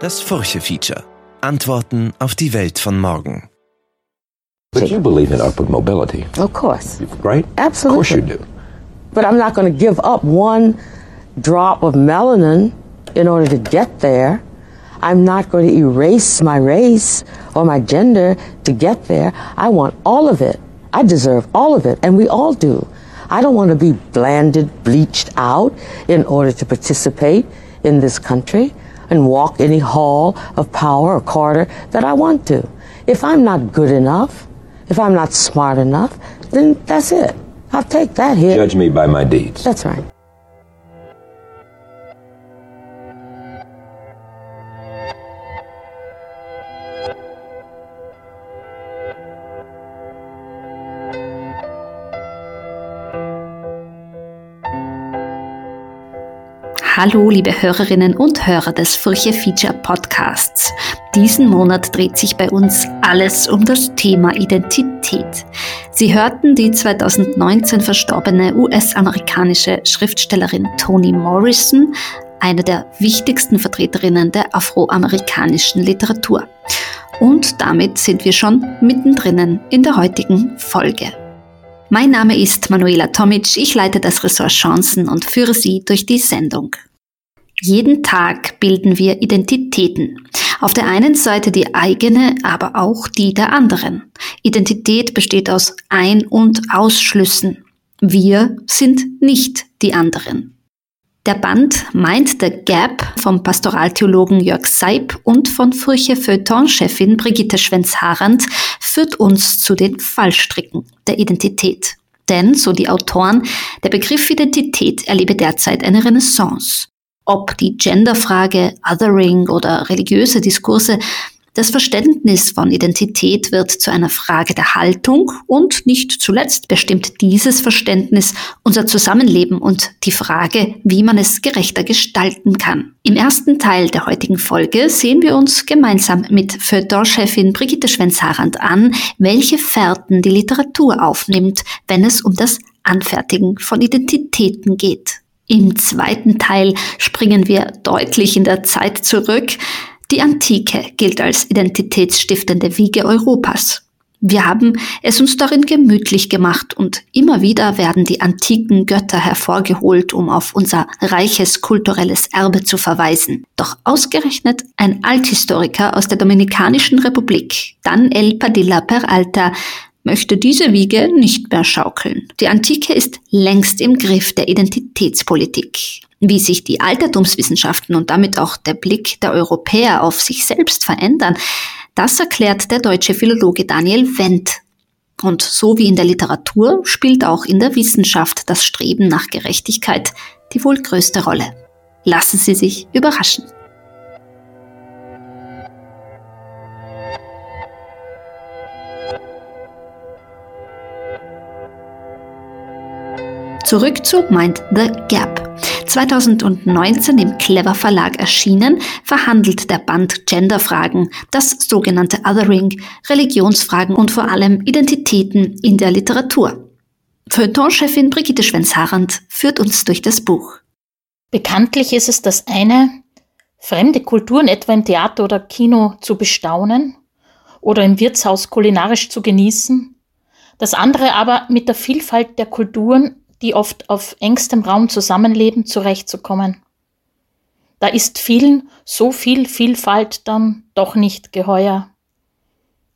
Das Furche-Feature. Antworten auf die Welt von morgen. But you believe in upward mobility, Of course. right? Absolutely. Of course you do. But I'm not going to give up one drop of melanin in order to get there. I'm not going to erase my race or my gender to get there. I want all of it. I deserve all of it, and we all do. I don't want to be blanded, bleached out in order to participate in this country and walk any hall of power or corridor that I want to. If I'm not good enough, if I'm not smart enough, then that's it. I'll take that hit. Judge me by my deeds. That's right. Hallo, liebe Hörerinnen und Hörer des Furche Feature Podcasts. Diesen Monat dreht sich bei uns alles um das Thema Identität. Sie hörten die 2019 verstorbene US-amerikanische Schriftstellerin Toni Morrison, eine der wichtigsten Vertreterinnen der afroamerikanischen Literatur. Und damit sind wir schon mittendrin in der heutigen Folge. Mein Name ist Manuela Tomic, ich leite das Ressort Chancen und führe Sie durch die Sendung. Jeden Tag bilden wir Identitäten. Auf der einen Seite die eigene, aber auch die der anderen. Identität besteht aus Ein- und Ausschlüssen. Wir sind nicht die anderen. Der Band Mind the Gap vom Pastoraltheologen Jörg Seib und von Furche Feuilleton-Chefin Brigitte Schwenz-Harand führt uns zu den Fallstricken der Identität. Denn, so die Autoren, der Begriff Identität erlebe derzeit eine Renaissance. Ob die Genderfrage, Othering oder religiöse Diskurse, das Verständnis von Identität wird zu einer Frage der Haltung und nicht zuletzt bestimmt dieses Verständnis unser Zusammenleben und die Frage, wie man es gerechter gestalten kann. Im ersten Teil der heutigen Folge sehen wir uns gemeinsam mit Feuilleton-Chefin Brigitte Schwenz-Harand an, welche Fährten die Literatur aufnimmt, wenn es um das Anfertigen von Identitäten geht. Im zweiten Teil springen wir deutlich in der Zeit zurück, die Antike gilt als identitätsstiftende Wiege Europas. Wir haben es uns darin gemütlich gemacht und immer wieder werden die antiken Götter hervorgeholt, um auf unser reiches kulturelles Erbe zu verweisen. Doch ausgerechnet ein Althistoriker aus der Dominikanischen Republik, Daniel Padilla Peralta, möchte diese Wiege nicht mehr schaukeln. Die Antike ist längst im Griff der Identitätspolitik. Wie sich die Altertumswissenschaften und damit auch der Blick der Europäer auf sich selbst verändern, das erklärt der deutsche Philologe Daniel Wendt. Und so wie in der Literatur spielt auch in der Wissenschaft das Streben nach Gerechtigkeit die wohl größte Rolle. Lassen Sie sich überraschen. Zurück zu Mind the Gap. 2019 im Clever Verlag erschienen, verhandelt der Band Genderfragen, das sogenannte Othering, Religionsfragen und vor allem Identitäten in der Literatur. Feuilleton-Chefin Brigitte Schwenz-Harand führt uns durch das Buch. Bekanntlich ist es das eine, fremde Kulturen etwa im Theater oder Kino zu bestaunen oder im Wirtshaus kulinarisch zu genießen, das andere aber mit der Vielfalt der Kulturen die oft auf engstem Raum zusammenleben, zurechtzukommen. Da ist vielen so viel Vielfalt dann doch nicht geheuer.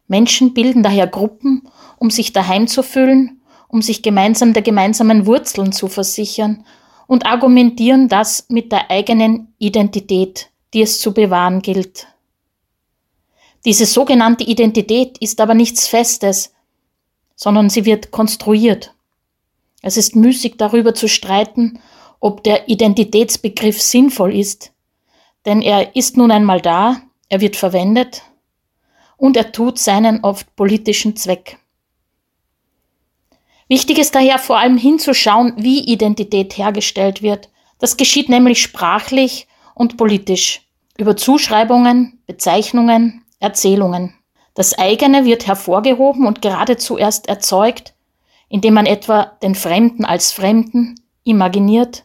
Menschen bilden daher Gruppen, um sich daheim zu fühlen, um sich gemeinsam der gemeinsamen Wurzeln zu versichern und argumentieren das mit der eigenen Identität, die es zu bewahren gilt. Diese sogenannte Identität ist aber nichts Festes, sondern sie wird konstruiert. Es ist müßig darüber zu streiten, ob der Identitätsbegriff sinnvoll ist, denn er ist nun einmal da, er wird verwendet und er tut seinen oft politischen Zweck. Wichtig ist daher vor allem hinzuschauen, wie Identität hergestellt wird. Das geschieht nämlich sprachlich und politisch, über Zuschreibungen, Bezeichnungen, Erzählungen. Das eigene wird hervorgehoben und geradezu erst erzeugt, indem man etwa den Fremden als Fremden imaginiert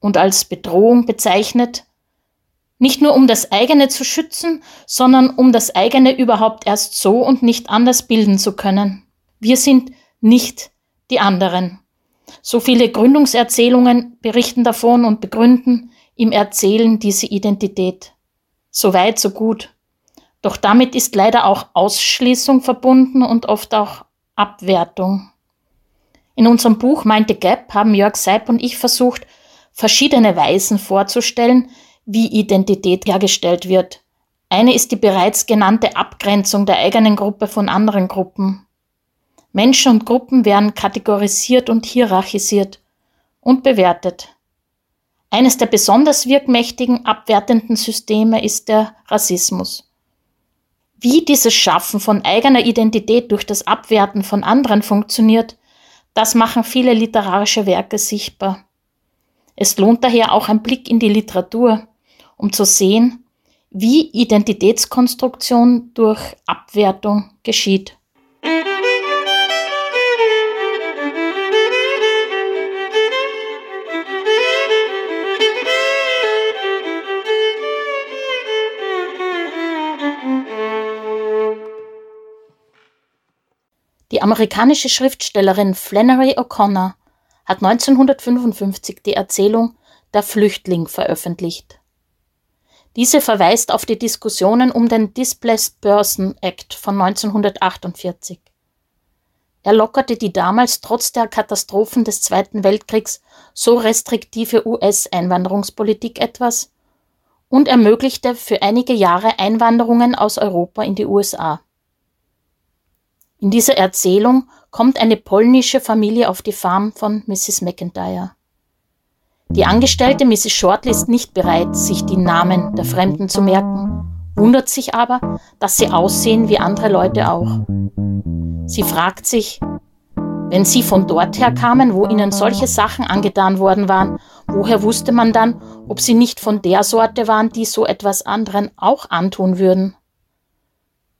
und als Bedrohung bezeichnet, Nicht nur um das eigene zu schützen, sondern um das eigene überhaupt erst so und nicht anders bilden zu können. Wir sind nicht die anderen. So viele Gründungserzählungen berichten davon und begründen im Erzählen diese Identität. So weit, so gut. Doch damit ist leider auch Ausschließung verbunden und oft auch Abwertung. In unserem Buch Mind the Gap haben Jörg Seib und ich versucht, verschiedene Weisen vorzustellen, wie Identität hergestellt wird. Eine ist die bereits genannte Abgrenzung der eigenen Gruppe von anderen Gruppen. Menschen und Gruppen werden kategorisiert und hierarchisiert und bewertet. Eines der besonders wirkmächtigen abwertenden Systeme ist der Rassismus. Wie dieses Schaffen von eigener Identität durch das Abwerten von anderen funktioniert, das machen viele literarische Werke sichtbar. Es lohnt daher auch ein Blick in die Literatur, um zu sehen, wie Identitätskonstruktion durch Abwertung geschieht. Die amerikanische Schriftstellerin Flannery O'Connor hat 1955 die Erzählung Der Flüchtling veröffentlicht. Diese verweist auf die Diskussionen um den Displaced Person Act von 1948. Er lockerte die damals trotz der Katastrophen des Zweiten Weltkriegs so restriktive US-Einwanderungspolitik etwas und ermöglichte für einige Jahre Einwanderungen aus Europa in die USA. In dieser Erzählung kommt eine polnische Familie auf die Farm von Mrs. McIntyre. Die Angestellte Mrs. Shortley ist nicht bereit, sich die Namen der Fremden zu merken, wundert sich aber, dass sie aussehen wie andere Leute auch. Sie fragt sich, wenn sie von dort her kamen, wo ihnen solche Sachen angetan worden waren, woher wusste man dann, ob sie nicht von der Sorte waren, die so etwas anderen auch antun würden?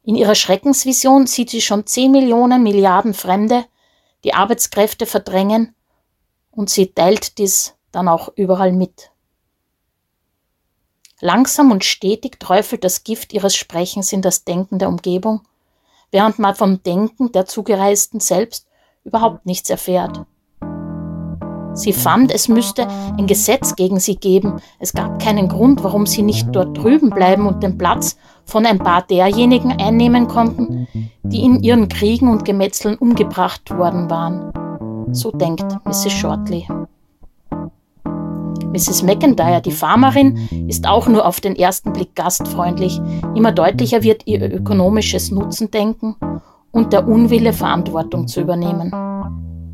In ihrer Schreckensvision sieht sie schon zehn Millionen Milliarden Fremde, die Arbeitskräfte verdrängen, und sie teilt dies dann auch überall mit. Langsam und stetig träufelt das Gift ihres Sprechens in das Denken der Umgebung, während man vom Denken der Zugereisten selbst überhaupt nichts erfährt. Sie fand, es müsste ein Gesetz gegen sie geben. Es gab keinen Grund, warum sie nicht dort drüben bleiben und den Platz von ein paar derjenigen einnehmen konnten, die in ihren Kriegen und Gemetzeln umgebracht worden waren. So denkt Mrs. Shortley. Mrs. McIntyre, die Farmerin, ist auch nur auf den ersten Blick gastfreundlich. Immer deutlicher wird ihr ökonomisches Nutzendenken und der Unwille, Verantwortung zu übernehmen.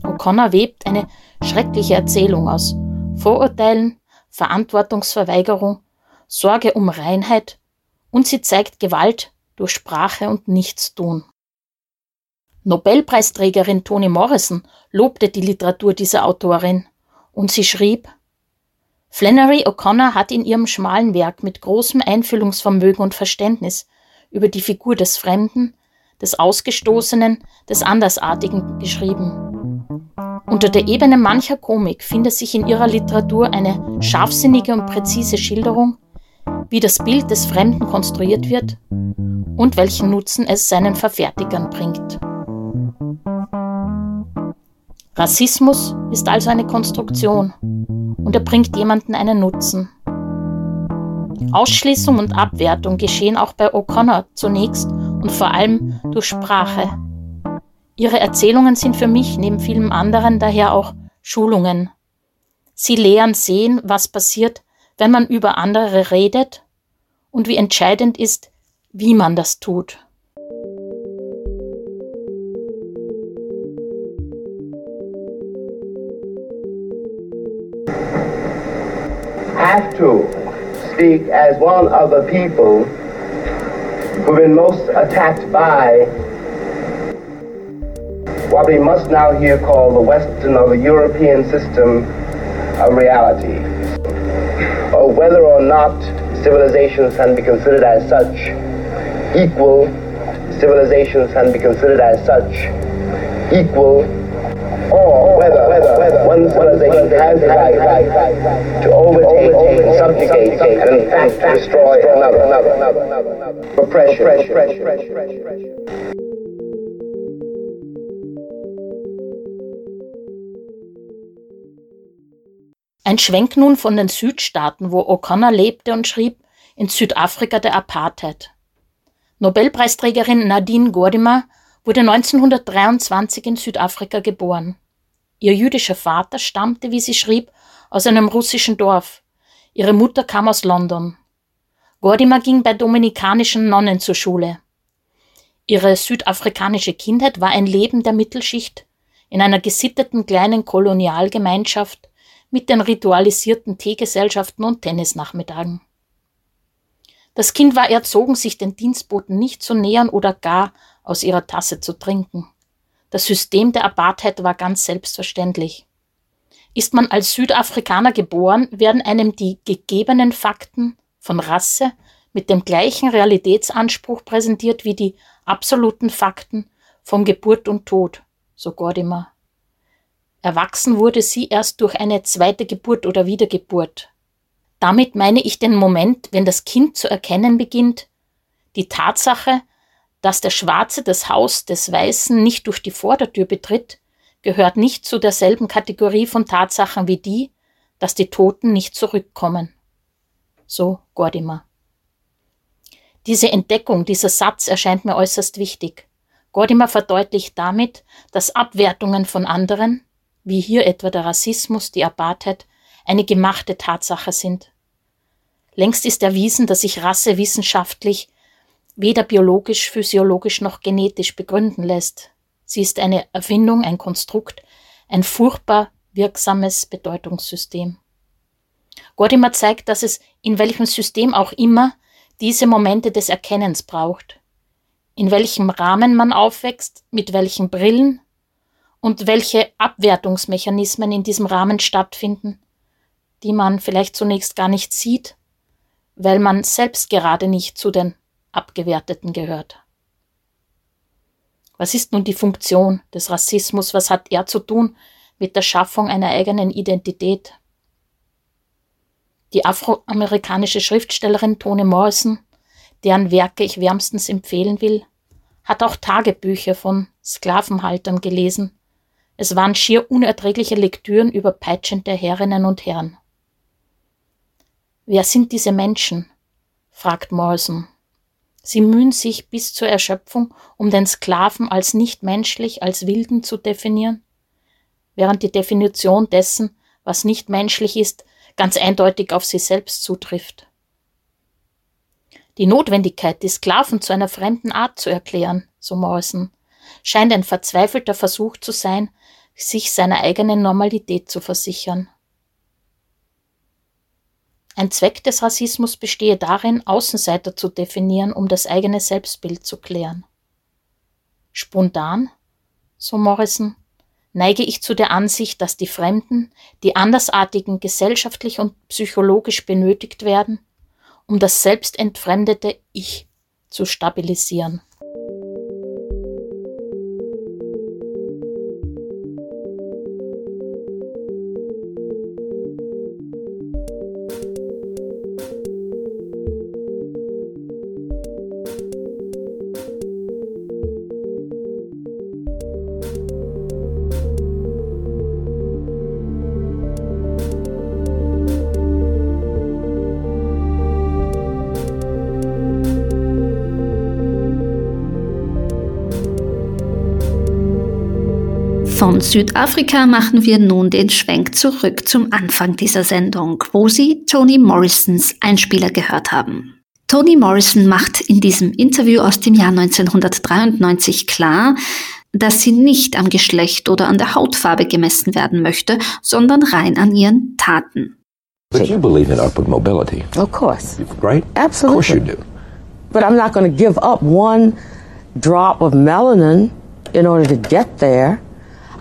O'Connor webt eine schreckliche Erzählung aus Vorurteilen, Verantwortungsverweigerung, Sorge um Reinheit und sie zeigt Gewalt durch Sprache und Nichtstun. Nobelpreisträgerin Toni Morrison lobte die Literatur dieser Autorin und sie schrieb, Flannery O'Connor hat in ihrem schmalen Werk mit großem Einfühlungsvermögen und Verständnis über die Figur des Fremden, des Ausgestoßenen, des Andersartigen geschrieben. Unter der Ebene mancher Komik findet sich in ihrer Literatur eine scharfsinnige und präzise Schilderung wie das Bild des Fremden konstruiert wird und welchen Nutzen es seinen Verfertigern bringt. Rassismus ist also eine Konstruktion und er bringt jemanden einen Nutzen. Ausschließung und Abwertung geschehen auch bei O'Connor zunächst und vor allem durch Sprache. Ihre Erzählungen sind für mich neben vielem anderen daher auch Schulungen. Sie lehren sehen, was passiert, wenn man über andere redet und wie entscheidend ist, wie man das tut. have to speak as one of the people who've been most attacked by what we must now here call the Western or the European system of reality or whether or not civilizations can be considered as such equal, civilizations can be considered as such equal, or whether, whether, whether one civilization has the right to overtake and subjugate and in fact destroy another. Oppression. Ein Schwenk nun von den Südstaaten, wo O'Connor lebte und schrieb, in Südafrika der Apartheid. Nobelpreisträgerin Nadine Gordimer wurde 1923 in Südafrika geboren. Ihr jüdischer Vater stammte, wie sie schrieb, aus einem russischen Dorf. Ihre Mutter kam aus London. Gordimer ging bei dominikanischen Nonnen zur Schule. Ihre südafrikanische Kindheit war ein Leben der Mittelschicht in einer gesitteten kleinen Kolonialgemeinschaft mit den ritualisierten Teegesellschaften und Tennisnachmittagen. Das Kind war erzogen, sich den Dienstboten nicht zu nähern oder gar aus ihrer Tasse zu trinken. Das System der Apartheid war ganz selbstverständlich. Ist man als Südafrikaner geboren, werden einem die gegebenen Fakten von Rasse mit dem gleichen Realitätsanspruch präsentiert wie die absoluten Fakten von Geburt und Tod, so Gordimer. Erwachsen wurde sie erst durch eine zweite Geburt oder Wiedergeburt. Damit meine ich den Moment, wenn das Kind zu erkennen beginnt, die Tatsache, dass der Schwarze das Haus des Weißen nicht durch die Vordertür betritt, gehört nicht zu derselben Kategorie von Tatsachen wie die, dass die Toten nicht zurückkommen. So Gordimer. Diese Entdeckung, dieser Satz erscheint mir äußerst wichtig. Gordimer verdeutlicht damit, dass Abwertungen von anderen, wie hier etwa der Rassismus, die Apartheid, eine gemachte Tatsache sind. Längst ist erwiesen, dass sich Rasse wissenschaftlich weder biologisch, physiologisch noch genetisch begründen lässt. Sie ist eine Erfindung, ein Konstrukt, ein furchtbar wirksames Bedeutungssystem. Gordimer zeigt, dass es in welchem System auch immer diese Momente des Erkennens braucht. In welchem Rahmen man aufwächst, mit welchen Brillen und welche Abwertungsmechanismen in diesem Rahmen stattfinden, die man vielleicht zunächst gar nicht sieht, weil man selbst gerade nicht zu den Abgewerteten gehört. Was ist nun die Funktion des Rassismus? Was hat er zu tun mit der Schaffung einer eigenen Identität? Die afroamerikanische Schriftstellerin Toni Morrison, deren Werke ich wärmstens empfehlen will, hat auch Tagebücher von Sklavenhaltern gelesen. Es waren schier unerträgliche Lektüren über peitschende Herrinnen und Herren. Wer sind diese Menschen? fragt Morrison. Sie mühen sich bis zur Erschöpfung, um den Sklaven als nicht menschlich, als Wilden zu definieren, während die Definition dessen, was nicht menschlich ist, ganz eindeutig auf sie selbst zutrifft. Die Notwendigkeit, die Sklaven zu einer fremden Art zu erklären, so Morrison, scheint ein verzweifelter Versuch zu sein, sich seiner eigenen Normalität zu versichern. Ein Zweck des Rassismus bestehe darin, Außenseiter zu definieren, um das eigene Selbstbild zu klären. Spontan, so Morrison, neige ich zu der Ansicht, dass die Fremden, die Andersartigen gesellschaftlich und psychologisch benötigt werden, um das selbstentfremdete Ich zu stabilisieren. Von Südafrika machen wir nun den Schwenk zurück zum Anfang dieser Sendung, wo Sie Toni Morrisons Einspieler gehört haben. Toni Morrison macht in diesem Interview aus dem Jahr 1993 klar, dass sie nicht am Geschlecht oder an der Hautfarbe gemessen werden möchte, sondern rein an ihren Taten. But you believe in upward mobility, Of course. right? Absolutely. Of course you do. But I'm not going to give up one drop of melanin in order to get there.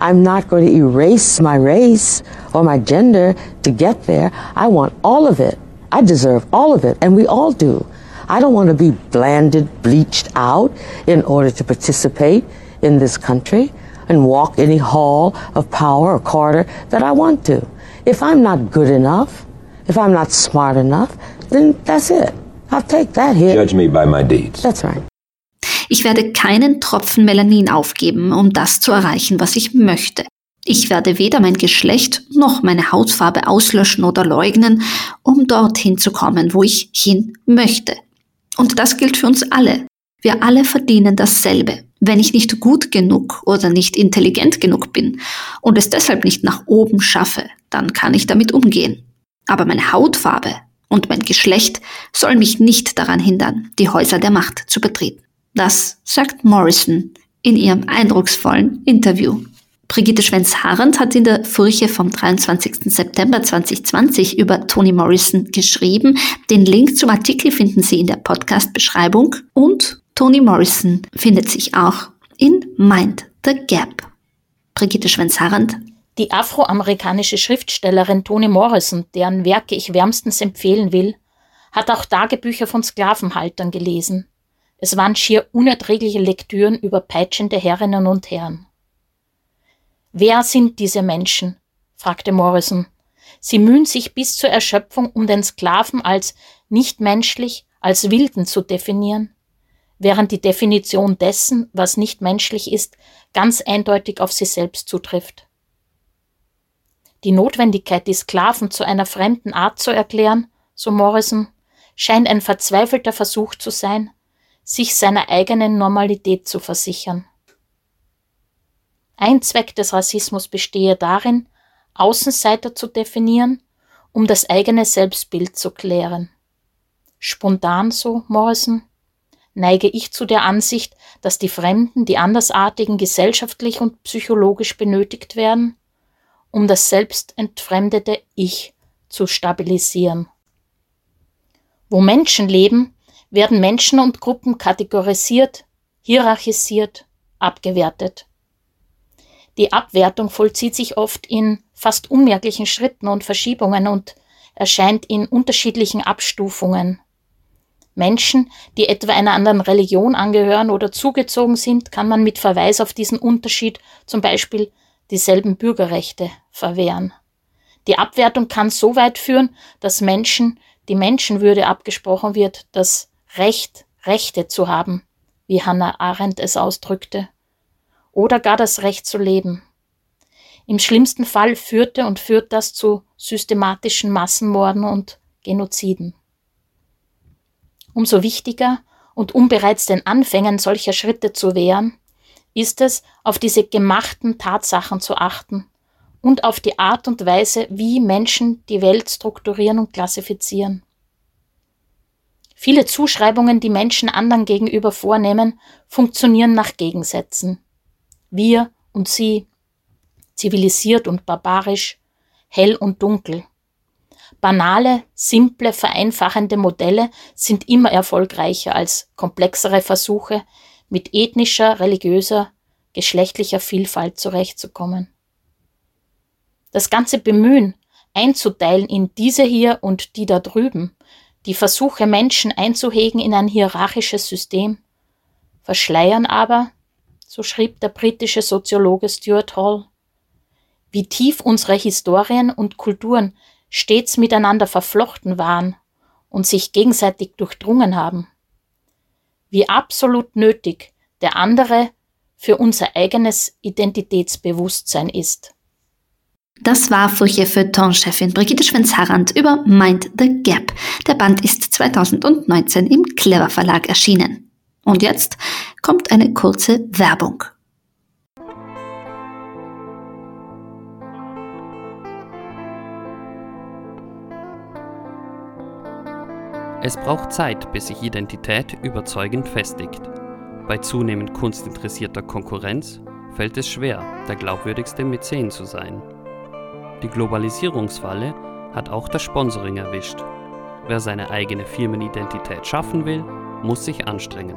I'm not going to erase my race or my gender to get there. I want all of it. I deserve all of it, and we all do. I don't want to be blanded, bleached out in order to participate in this country. and walk any hall of power or corridor that I want to. If I'm not good enough, if I'm not smart enough, then that's it. I'll take that hit. Judge me by my deeds. That's right. Ich werde keinen Tropfen Melanin aufgeben, um das zu erreichen, was ich möchte. Ich werde weder mein Geschlecht noch meine Hautfarbe auslöschen oder leugnen, um dorthin zu kommen, wo ich hin möchte. Und das gilt für uns alle. Wir alle verdienen dasselbe. Wenn ich nicht gut genug oder nicht intelligent genug bin und es deshalb nicht nach oben schaffe, dann kann ich damit umgehen. Aber meine Hautfarbe und mein Geschlecht sollen mich nicht daran hindern, die Häuser der Macht zu betreten. Das sagt Morrison in ihrem eindrucksvollen Interview. Brigitte Schwenz-Harand hat in der Furche vom 23. September 2020 über Toni Morrison geschrieben. Den Link zum Artikel finden Sie in der Podcast-Beschreibung und Toni Morrison findet sich auch in Mind the Gap. Brigitte Schwenz-Harand. Die afroamerikanische Schriftstellerin Toni Morrison, deren Werke ich wärmstens empfehlen will, hat auch Tagebücher von Sklavenhaltern gelesen. Es waren schier unerträgliche Lektüren über peitschende Herrinnen und Herren. Wer sind diese Menschen? fragte Morrison. Sie mühen sich bis zur Erschöpfung, um den Sklaven als nicht menschlich, als Wilden zu definieren, während die Definition dessen, was nicht menschlich ist, ganz eindeutig auf sie selbst zutrifft. Die Notwendigkeit, die Sklaven zu einer fremden Art zu erklären, so Morrison, scheint ein verzweifelter Versuch zu sein, sich seiner eigenen Normalität zu versichern. Ein Zweck des Rassismus bestehe darin, Außenseiter zu definieren, um das eigene Selbstbild zu klären. Spontan, so Morrison, neige ich zu der Ansicht, dass die Fremden, die Andersartigen gesellschaftlich und psychologisch benötigt werden, um das selbst entfremdete Ich zu stabilisieren. Wo Menschen leben, werden Menschen und Gruppen kategorisiert, hierarchisiert, abgewertet. Die Abwertung vollzieht sich oft in fast unmerklichen Schritten und Verschiebungen und erscheint in unterschiedlichen Abstufungen. Menschen, die etwa einer anderen Religion angehören oder zugezogen sind, kann man mit Verweis auf diesen Unterschied zum Beispiel dieselben Bürgerrechte verwehren. Die Abwertung kann so weit führen, dass Menschen die Menschenwürde abgesprochen wird, das Recht, Rechte zu haben, wie Hannah Arendt es ausdrückte, oder gar das Recht zu leben. Im schlimmsten Fall führte und führt das zu systematischen Massenmorden und Genoziden. Umso wichtiger und um bereits den Anfängen solcher Schritte zu wehren, ist es, auf diese gemachten Tatsachen zu achten und auf die Art und Weise, wie Menschen die Welt strukturieren und klassifizieren. Viele Zuschreibungen, die Menschen anderen gegenüber vornehmen, funktionieren nach Gegensätzen. Wir und sie, zivilisiert und barbarisch, hell und dunkel. Banale, simple, vereinfachende Modelle sind immer erfolgreicher als komplexere Versuche, mit ethnischer, religiöser, geschlechtlicher Vielfalt zurechtzukommen. Das ganze Bemühen, einzuteilen in diese hier und die da drüben, die Versuche, Menschen einzuhegen in ein hierarchisches System, verschleiern aber, so schrieb der britische Soziologe Stuart Hall, wie tief unsere Historien und Kulturen stets miteinander verflochten waren und sich gegenseitig durchdrungen haben. Wie absolut nötig der andere für unser eigenes Identitätsbewusstsein ist. Das war Furche Feuilleton-Chefin Brigitte Schwenz-Harrand über Mind the Gap. Der Band ist 2019 im Clever Verlag erschienen. Und jetzt kommt eine kurze Werbung. Es braucht Zeit, bis sich Identität überzeugend festigt. Bei zunehmend kunstinteressierter Konkurrenz fällt es schwer, der glaubwürdigste Mäzen zu sein. Die Globalisierungsfalle hat auch das Sponsoring erwischt. Wer seine eigene Firmenidentität schaffen will, muss sich anstrengen.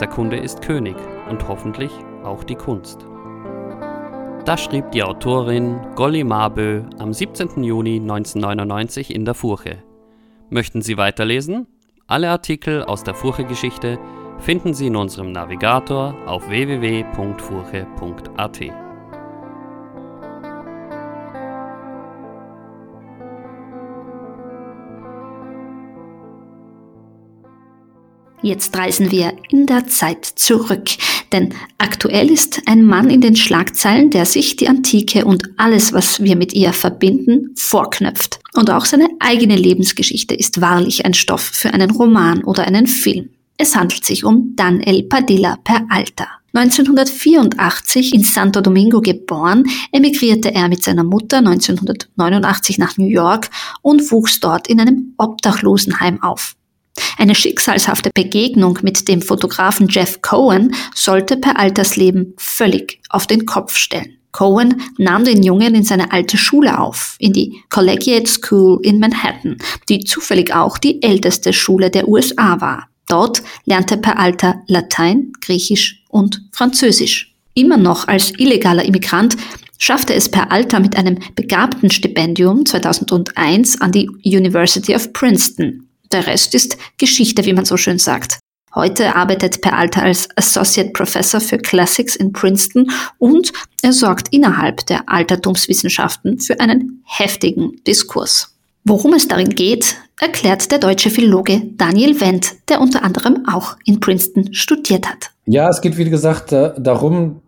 Der Kunde ist König und hoffentlich auch die Kunst. Das schrieb die Autorin Golly Marbö am 17. Juni 1999 in der Furche. Möchten Sie weiterlesen? Alle Artikel aus der Furche-Geschichte finden Sie in unserem Navigator auf www.furche.at. Jetzt reisen wir in der Zeit zurück, denn aktuell ist ein Mann in den Schlagzeilen, der sich die Antike und alles, was wir mit ihr verbinden, vorknöpft. Und auch seine eigene Lebensgeschichte ist wahrlich ein Stoff für einen Roman oder einen Film. Es handelt sich um Daniel Padilla per Alta. 1984 in Santo Domingo geboren, emigrierte er mit seiner Mutter 1989 nach New York und wuchs dort in einem Obdachlosenheim auf. Eine schicksalshafte Begegnung mit dem Fotografen Jeff Cohen sollte per Altersleben völlig auf den Kopf stellen. Cohen nahm den Jungen in seine alte Schule auf, in die Collegiate School in Manhattan, die zufällig auch die älteste Schule der USA war. Dort lernte per Alter Latein, Griechisch und Französisch. Immer noch als illegaler Immigrant schaffte es per Alter mit einem begabten Stipendium 2001 an die University of Princeton. Der Rest ist Geschichte, wie man so schön sagt. Heute arbeitet Per Alter als Associate Professor für Classics in Princeton und er sorgt innerhalb der Altertumswissenschaften für einen heftigen Diskurs. Worum es darin geht, erklärt der deutsche Philologe Daniel Wendt, der unter anderem auch in Princeton studiert hat. Ja, es geht wie gesagt darum,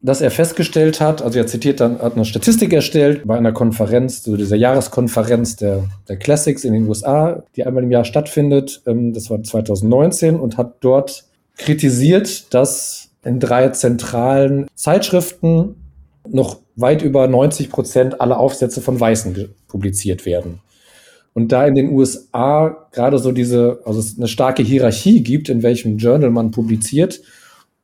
dass er festgestellt hat, also er zitiert dann, hat eine Statistik erstellt bei einer Konferenz, so dieser Jahreskonferenz der, der Classics in den USA, die einmal im Jahr stattfindet. Ähm, das war 2019 und hat dort kritisiert, dass in drei zentralen Zeitschriften noch weit über 90 Prozent aller Aufsätze von Weißen publiziert werden. Und da in den USA gerade so diese, also es eine starke Hierarchie gibt, in welchem Journal man publiziert,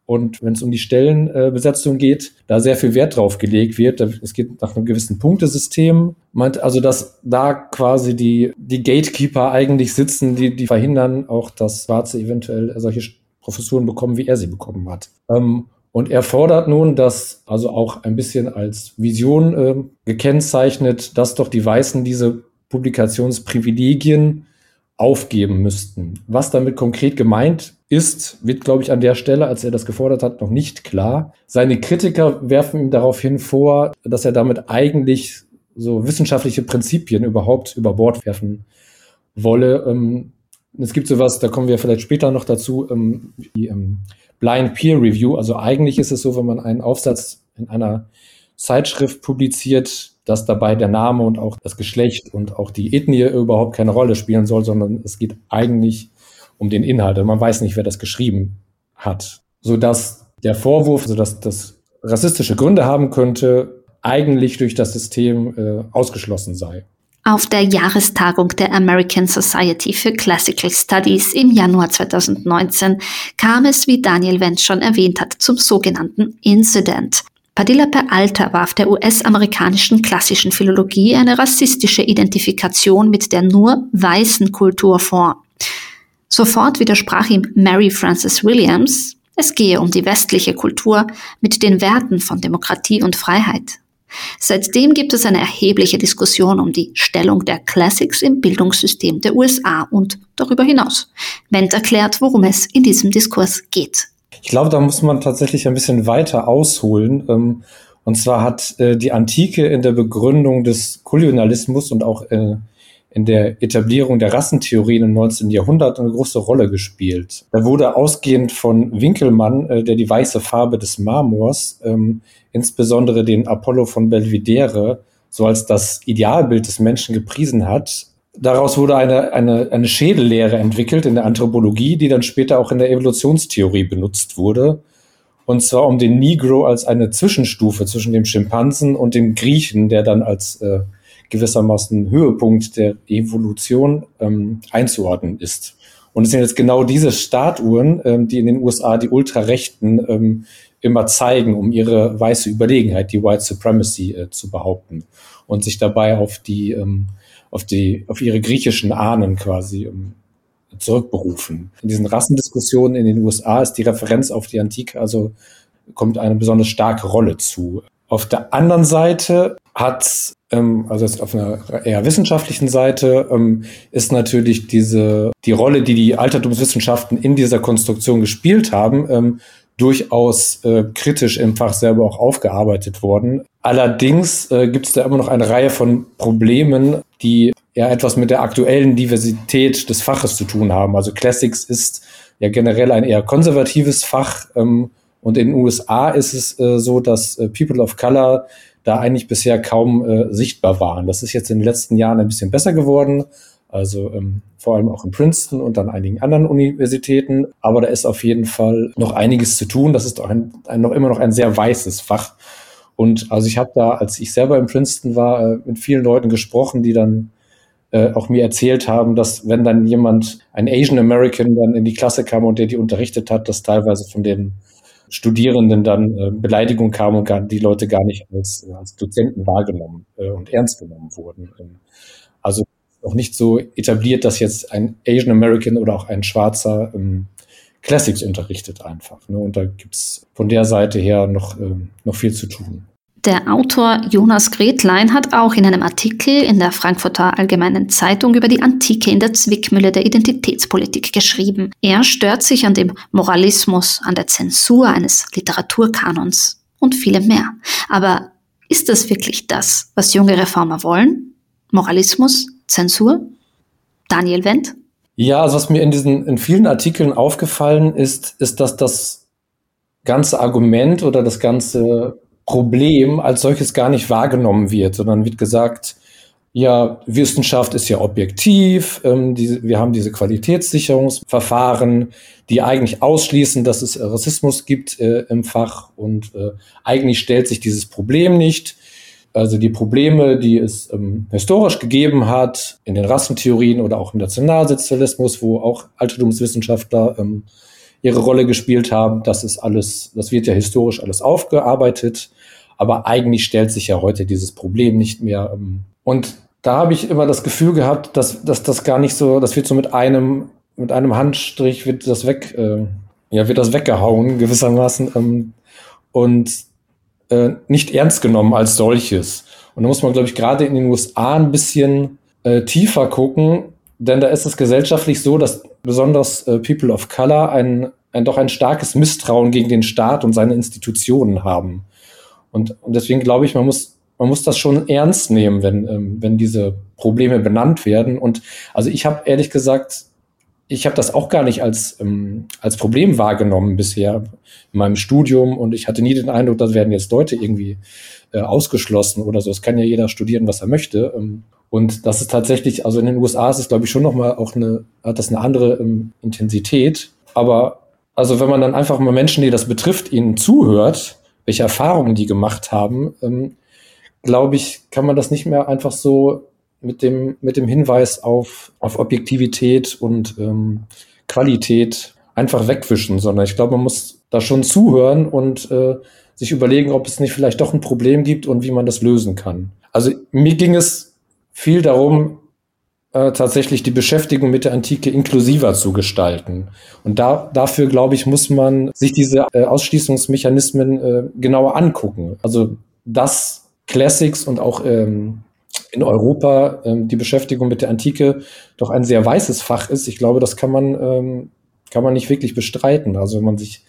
und wenn es um die Stellenbesetzung geht, da sehr viel Wert drauf gelegt wird. Es geht nach einem gewissen Punktesystem. Meint also, dass da quasi die, die Gatekeeper eigentlich sitzen, die, die verhindern auch, dass Schwarze eventuell solche Professuren bekommen, wie er sie bekommen hat. Ähm, und er fordert nun, dass also auch ein bisschen als Vision äh, gekennzeichnet, dass doch die Weißen diese Publikationsprivilegien aufgeben müssten. Was damit konkret gemeint ist, wird, glaube ich, an der Stelle, als er das gefordert hat, noch nicht klar. Seine Kritiker werfen ihm daraufhin vor, dass er damit eigentlich so wissenschaftliche Prinzipien überhaupt über Bord werfen wolle. Ähm, es gibt sowas, da kommen wir vielleicht später noch dazu, ähm, wie ähm, Blind Peer Review. Also eigentlich ist es so, wenn man einen Aufsatz in einer Zeitschrift publiziert, dass dabei der Name und auch das Geschlecht und auch die Ethnie überhaupt keine Rolle spielen soll, sondern es geht eigentlich um den Inhalt. Und man weiß nicht, wer das geschrieben hat. Sodass der Vorwurf, sodass das rassistische Gründe haben könnte, eigentlich durch das System äh, ausgeschlossen sei. Auf der Jahrestagung der American Society for Classical Studies im Januar 2019 kam es, wie Daniel Wendt schon erwähnt hat, zum sogenannten Incident. Padilla per Alta warf der US-amerikanischen klassischen Philologie eine rassistische Identifikation mit der nur weißen Kultur vor. Sofort widersprach ihm Mary Frances Williams, es gehe um die westliche Kultur mit den Werten von Demokratie und Freiheit. Seitdem gibt es eine erhebliche Diskussion um die Stellung der Classics im Bildungssystem der USA und darüber hinaus. Wendt erklärt, worum es in diesem Diskurs geht. Ich glaube, da muss man tatsächlich ein bisschen weiter ausholen. Ähm, und zwar hat äh, die Antike in der Begründung des Kolonialismus und auch äh, in der Etablierung der Rassentheorien im 19. Jahrhundert eine große Rolle gespielt. Da wurde ausgehend von Winkelmann, äh, der die weiße Farbe des Marmors, ähm, insbesondere den Apollo von Belvedere, so als das Idealbild des Menschen gepriesen hat, Daraus wurde eine, eine, eine Schädellehre entwickelt in der Anthropologie, die dann später auch in der Evolutionstheorie benutzt wurde. Und zwar um den Negro als eine Zwischenstufe zwischen dem Schimpansen und dem Griechen, der dann als äh, gewissermaßen Höhepunkt der Evolution ähm, einzuordnen ist. Und es sind jetzt genau diese Statuen, ähm, die in den USA die Ultrarechten ähm, immer zeigen, um ihre weiße Überlegenheit, die White Supremacy äh, zu behaupten und sich dabei auf die ähm, auf die, auf ihre griechischen Ahnen quasi um, zurückberufen. In diesen Rassendiskussionen in den USA ist die Referenz auf die Antike also kommt eine besonders starke Rolle zu. Auf der anderen Seite hat, ähm, also jetzt auf einer eher wissenschaftlichen Seite, ähm, ist natürlich diese, die Rolle, die die Altertumswissenschaften in dieser Konstruktion gespielt haben, ähm, durchaus äh, kritisch im Fach selber auch aufgearbeitet worden. Allerdings äh, gibt es da immer noch eine Reihe von Problemen, die ja etwas mit der aktuellen Diversität des Faches zu tun haben. Also Classics ist ja generell ein eher konservatives Fach ähm, und in den USA ist es äh, so, dass äh, People of Color da eigentlich bisher kaum äh, sichtbar waren. Das ist jetzt in den letzten Jahren ein bisschen besser geworden. Also ähm, vor allem auch in Princeton und an einigen anderen Universitäten. Aber da ist auf jeden Fall noch einiges zu tun. Das ist auch ein, ein, noch immer noch ein sehr weißes Fach. Und also ich habe da, als ich selber in Princeton war, äh, mit vielen Leuten gesprochen, die dann äh, auch mir erzählt haben, dass wenn dann jemand, ein Asian American, dann in die Klasse kam und der die unterrichtet hat, dass teilweise von den Studierenden dann äh, Beleidigung kam und gar, die Leute gar nicht als, als Dozenten wahrgenommen äh, und ernst genommen wurden. Ähm, also noch nicht so etabliert, dass jetzt ein Asian American oder auch ein Schwarzer ähm, Classics unterrichtet einfach. Ne? Und da gibt's von der Seite her noch, ähm, noch viel zu tun. Der Autor Jonas Gretlein hat auch in einem Artikel in der Frankfurter Allgemeinen Zeitung über die Antike in der Zwickmühle der Identitätspolitik geschrieben. Er stört sich an dem Moralismus, an der Zensur eines Literaturkanons und vielem mehr. Aber ist das wirklich das, was junge Reformer wollen? Moralismus? Zensur? Daniel Wendt? Ja, also was mir in diesen, in vielen Artikeln aufgefallen ist, ist, dass das ganze Argument oder das ganze Problem als solches gar nicht wahrgenommen wird, sondern wird gesagt, ja, Wissenschaft ist ja objektiv, ähm, die, wir haben diese Qualitätssicherungsverfahren, die eigentlich ausschließen, dass es Rassismus gibt äh, im Fach und äh, eigentlich stellt sich dieses Problem nicht. Also die Probleme, die es ähm, historisch gegeben hat, in den Rassentheorien oder auch im Nationalsozialismus, wo auch Altertumswissenschaftler ähm, ihre Rolle gespielt haben. Das ist alles, das wird ja historisch alles aufgearbeitet. Aber eigentlich stellt sich ja heute dieses Problem nicht mehr. Ähm, und da habe ich immer das Gefühl gehabt, dass, dass das gar nicht so, das wird so mit einem, mit einem Handstrich wird das weg, äh, ja, wird das weggehauen, gewissermaßen, ähm, und äh, nicht ernst genommen als solches. Und da muss man, glaube ich, gerade in den USA ein bisschen äh, tiefer gucken, denn da ist es gesellschaftlich so, dass besonders äh, People of Color ein, ein doch ein starkes Misstrauen gegen den Staat und seine Institutionen haben. Und, und deswegen glaube ich, man muss, man muss das schon ernst nehmen, wenn, ähm, wenn diese Probleme benannt werden. Und also ich habe ehrlich gesagt, ich habe das auch gar nicht als, ähm, als Problem wahrgenommen bisher in meinem Studium und ich hatte nie den Eindruck, da werden jetzt Leute irgendwie äh, ausgeschlossen oder so. Es kann ja jeder studieren, was er möchte. Ähm, und das ist tatsächlich, also in den USA ist es, glaube ich, schon nochmal auch eine, hat das eine andere ähm, Intensität. Aber also wenn man dann einfach mal Menschen, die das betrifft, ihnen zuhört, welche Erfahrungen die gemacht haben, ähm, glaube ich, kann man das nicht mehr einfach so mit dem, mit dem Hinweis auf, auf Objektivität und ähm, Qualität einfach wegwischen, sondern ich glaube, man muss da schon zuhören und äh, sich überlegen, ob es nicht vielleicht doch ein Problem gibt und wie man das lösen kann. Also mir ging es viel darum, äh, tatsächlich die Beschäftigung mit der Antike inklusiver zu gestalten. Und da, dafür, glaube ich, muss man sich diese äh, Ausschließungsmechanismen äh, genauer angucken. Also dass Classics und auch ähm, in Europa ähm, die Beschäftigung mit der Antike doch ein sehr weißes Fach ist. Ich glaube, das kann man, ähm, kann man nicht wirklich bestreiten. Also wenn man sich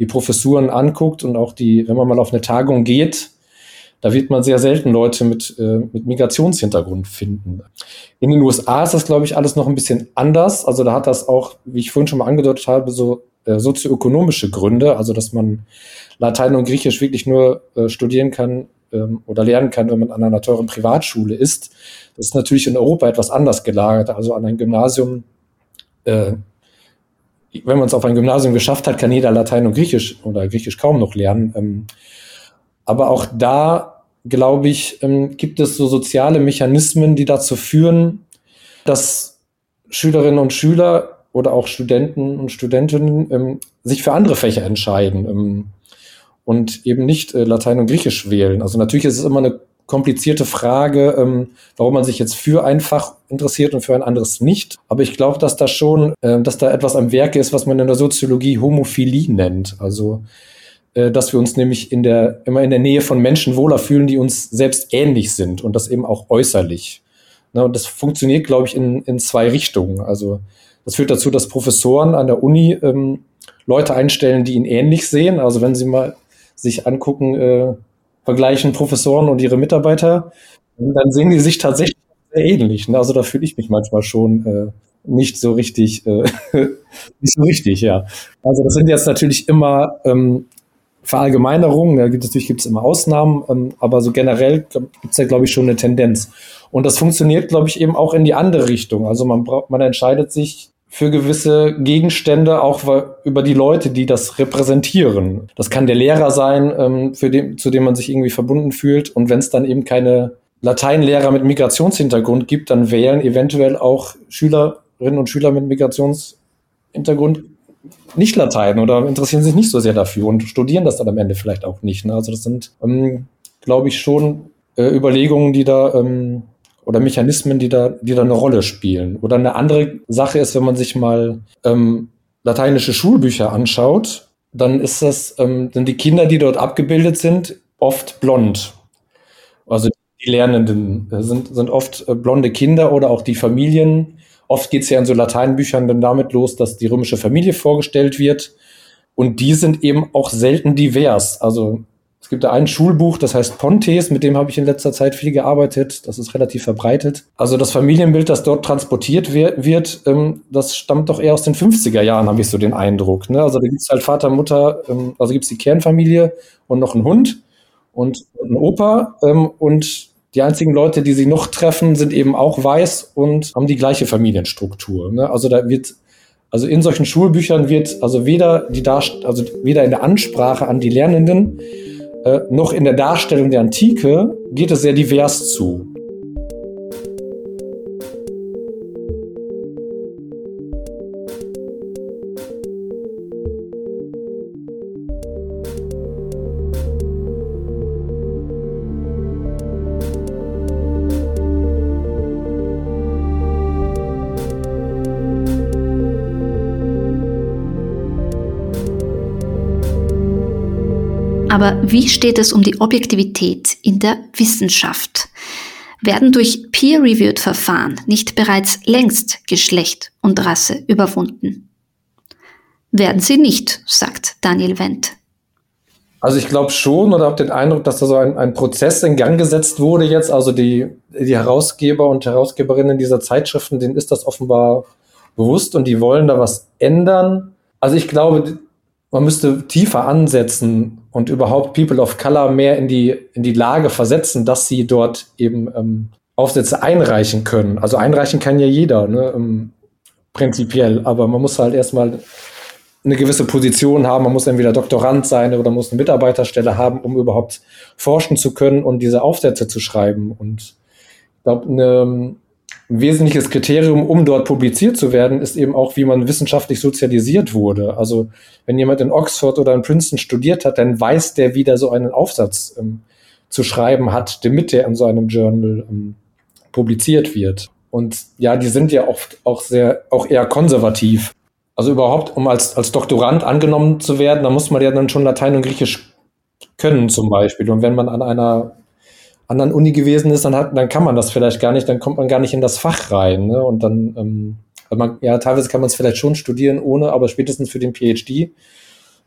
die Professuren anguckt und auch die, wenn man mal auf eine Tagung geht, da wird man sehr selten Leute mit, äh, mit Migrationshintergrund finden. In den USA ist das, glaube ich, alles noch ein bisschen anders. Also da hat das auch, wie ich vorhin schon mal angedeutet habe, so äh, sozioökonomische Gründe, also dass man Latein und Griechisch wirklich nur äh, studieren kann ähm, oder lernen kann, wenn man an einer teuren Privatschule ist. Das ist natürlich in Europa etwas anders gelagert. Also an ein Gymnasium, äh, wenn man es auf ein Gymnasium geschafft hat, kann jeder Latein und Griechisch oder Griechisch kaum noch lernen. Ähm, aber auch da glaube ich, ähm, gibt es so soziale Mechanismen, die dazu führen, dass Schülerinnen und Schüler oder auch Studenten und Studentinnen ähm, sich für andere Fächer entscheiden ähm, und eben nicht äh, Latein und Griechisch wählen. Also natürlich ist es immer eine komplizierte Frage, ähm, warum man sich jetzt für ein Fach interessiert und für ein anderes nicht. Aber ich glaube, dass da schon, äh, dass da etwas am Werke ist, was man in der Soziologie Homophilie nennt. Also dass wir uns nämlich in der, immer in der Nähe von Menschen wohler fühlen, die uns selbst ähnlich sind und das eben auch äußerlich. Ne, und das funktioniert, glaube ich, in, in zwei Richtungen. Also das führt dazu, dass Professoren an der Uni ähm, Leute einstellen, die ihn ähnlich sehen. Also wenn Sie mal sich angucken, äh, vergleichen Professoren und ihre Mitarbeiter, dann sehen die sich tatsächlich sehr ähnlich. Ne? Also da fühle ich mich manchmal schon äh, nicht so richtig, äh, nicht so richtig, ja. Also das sind jetzt natürlich immer ähm, Verallgemeinerungen, da gibt es natürlich gibt's immer Ausnahmen, ähm, aber so generell gibt es ja, glaube ich, schon eine Tendenz. Und das funktioniert, glaube ich, eben auch in die andere Richtung. Also man braucht, man entscheidet sich für gewisse Gegenstände, auch über die Leute, die das repräsentieren. Das kann der Lehrer sein, ähm, für den, zu dem man sich irgendwie verbunden fühlt. Und wenn es dann eben keine Lateinlehrer mit Migrationshintergrund gibt, dann wählen eventuell auch Schülerinnen und Schüler mit Migrationshintergrund nicht Latein oder interessieren sich nicht so sehr dafür und studieren das dann am Ende vielleicht auch nicht. Ne? Also das sind, ähm, glaube ich, schon äh, Überlegungen, die da ähm, oder Mechanismen, die da, die da eine Rolle spielen. Oder eine andere Sache ist, wenn man sich mal ähm, lateinische Schulbücher anschaut, dann ist das, ähm, sind die Kinder, die dort abgebildet sind, oft blond. Also die Lernenden sind, sind oft äh, blonde Kinder oder auch die Familien. Oft geht es ja in so Lateinbüchern dann damit los, dass die römische Familie vorgestellt wird. Und die sind eben auch selten divers. Also es gibt da ein Schulbuch, das heißt Pontes, mit dem habe ich in letzter Zeit viel gearbeitet. Das ist relativ verbreitet. Also das Familienbild, das dort transportiert wird, ähm, das stammt doch eher aus den 50er Jahren, habe ich so den Eindruck. Ne? Also da gibt es halt Vater, Mutter, ähm, also gibt es die Kernfamilie und noch einen Hund und einen Opa. Ähm, und die einzigen Leute, die sie noch treffen, sind eben auch weiß und haben die gleiche Familienstruktur. Ne? Also da wird also in solchen Schulbüchern wird also weder die Darst also weder in der Ansprache an die Lernenden äh, noch in der Darstellung der Antike geht es sehr divers zu. Aber wie steht es um die Objektivität in der Wissenschaft? Werden durch peer-reviewed Verfahren nicht bereits längst Geschlecht und Rasse überwunden? Werden sie nicht, sagt Daniel Wendt. Also ich glaube schon oder habe den Eindruck, dass da so ein, ein, Prozess in Gang gesetzt wurde jetzt. Also die, die Herausgeber und Herausgeberinnen dieser Zeitschriften, denen ist das offenbar bewusst und die wollen da was ändern. Also ich glaube, man müsste tiefer ansetzen und überhaupt People of Color mehr in die, in die Lage versetzen, dass sie dort eben ähm, Aufsätze einreichen können. Also einreichen kann ja jeder, ne, ähm, prinzipiell, aber man muss halt erstmal eine gewisse Position haben, man muss entweder Doktorand sein oder muss eine Mitarbeiterstelle haben, um überhaupt forschen zu können und diese Aufsätze zu schreiben. Und ich glaube, ein wesentliches Kriterium, um dort publiziert zu werden, ist eben auch, wie man wissenschaftlich sozialisiert wurde. Also wenn jemand in Oxford oder in Princeton studiert hat, dann weiß der, wie der so einen Aufsatz ähm, zu schreiben hat, damit der in so einem Journal ähm, publiziert wird. Und ja, die sind ja oft auch sehr, auch eher konservativ. Also überhaupt, um als, als Doktorand angenommen zu werden, da muss man ja dann schon Latein und Griechisch können zum Beispiel. Und wenn man an einer anderen Uni gewesen ist, dann, hat, dann kann man das vielleicht gar nicht, dann kommt man gar nicht in das Fach rein. Ne? Und dann, ähm, man, ja, teilweise kann man es vielleicht schon studieren ohne, aber spätestens für den PhD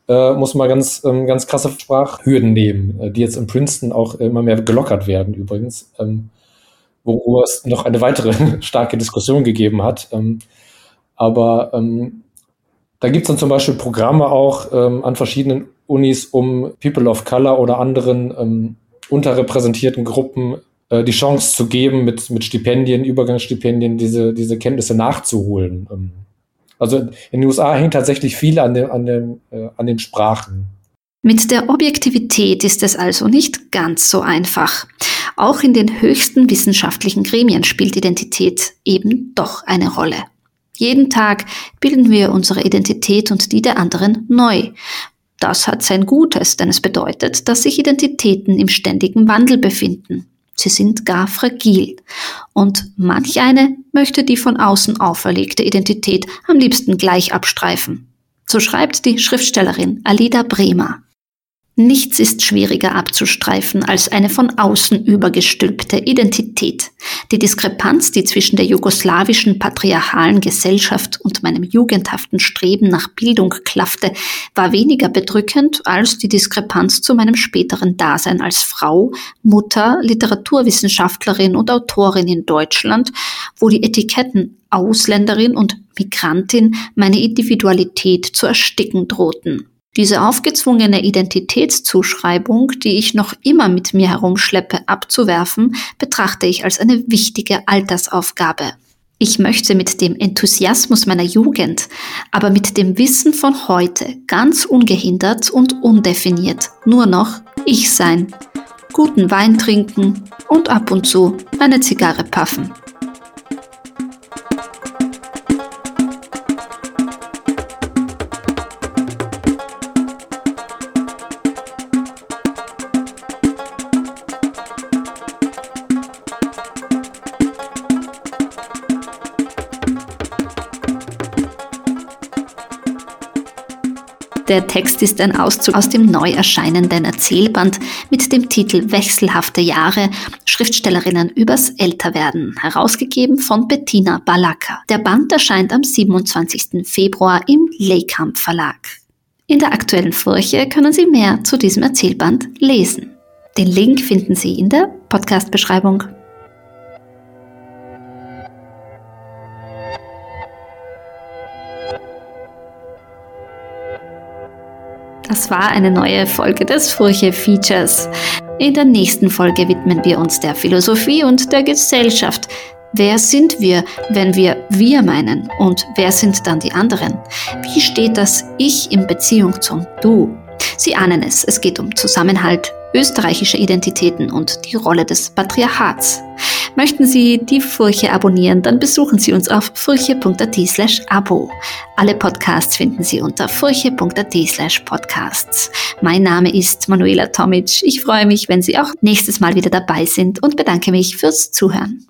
äh, muss man ganz, ähm, ganz krasse Sprachhürden nehmen, äh, die jetzt in Princeton auch immer mehr gelockert werden übrigens, ähm, wo, wo es noch eine weitere starke Diskussion gegeben hat. Ähm, aber ähm, da gibt es dann zum Beispiel Programme auch ähm, an verschiedenen Unis, um People of Color oder anderen ähm, unterrepräsentierten Gruppen äh, die Chance zu geben, mit, mit Stipendien, Übergangsstipendien, diese, diese Kenntnisse nachzuholen. Ähm, also in den USA hängt tatsächlich viel an, den, an, den, äh, an den Sprachen. Mit der Objektivität ist es also nicht ganz so einfach. Auch in den höchsten wissenschaftlichen Gremien spielt Identität eben doch eine Rolle. Jeden Tag bilden wir unsere Identität und die der anderen neu. Das hat sein Gutes, denn es bedeutet, dass sich Identitäten im ständigen Wandel befinden. Sie sind gar fragil. Und manch eine möchte die von außen auferlegte Identität am liebsten gleich abstreifen. So schreibt die Schriftstellerin Alida Bremer. Nichts ist schwieriger abzustreifen als eine von außen übergestülpte Identität. Die Diskrepanz, die zwischen der jugoslawischen patriarchalen Gesellschaft und meinem jugendhaften Streben nach Bildung klaffte, war weniger bedrückend als die Diskrepanz zu meinem späteren Dasein als Frau, Mutter, Literaturwissenschaftlerin und Autorin in Deutschland, wo die Etiketten Ausländerin und Migrantin meine Individualität zu ersticken drohten. Diese aufgezwungene Identitätszuschreibung, die ich noch immer mit mir herumschleppe, abzuwerfen, betrachte ich als eine wichtige Altersaufgabe. Ich möchte mit dem Enthusiasmus meiner Jugend, aber mit dem Wissen von heute ganz ungehindert und undefiniert nur noch ich sein, guten Wein trinken und ab und zu eine Zigarre paffen. Der Text ist ein Auszug aus dem neu erscheinenden Erzählband mit dem Titel Wechselhafte Jahre, Schriftstellerinnen übers Älterwerden, herausgegeben von Bettina Balaka. Der Band erscheint am 27. Februar im Leykamp Verlag. In der aktuellen Furche können Sie mehr zu diesem Erzählband lesen. Den Link finden Sie in der Podcast-Beschreibung. Das war eine neue Folge des Furche-Features. In der nächsten Folge widmen wir uns der Philosophie und der Gesellschaft. Wer sind wir, wenn wir wir meinen? Und wer sind dann die anderen? Wie steht das Ich in Beziehung zum Du? Sie ahnen es, es geht um Zusammenhalt, österreichische Identitäten und die Rolle des Patriarchats. Möchten Sie die Furche abonnieren, dann besuchen Sie uns auf furche.at slash abo. Alle Podcasts finden Sie unter furche.at slash podcasts. Mein Name ist Manuela Tomic. Ich freue mich, wenn Sie auch nächstes Mal wieder dabei sind und bedanke mich fürs Zuhören.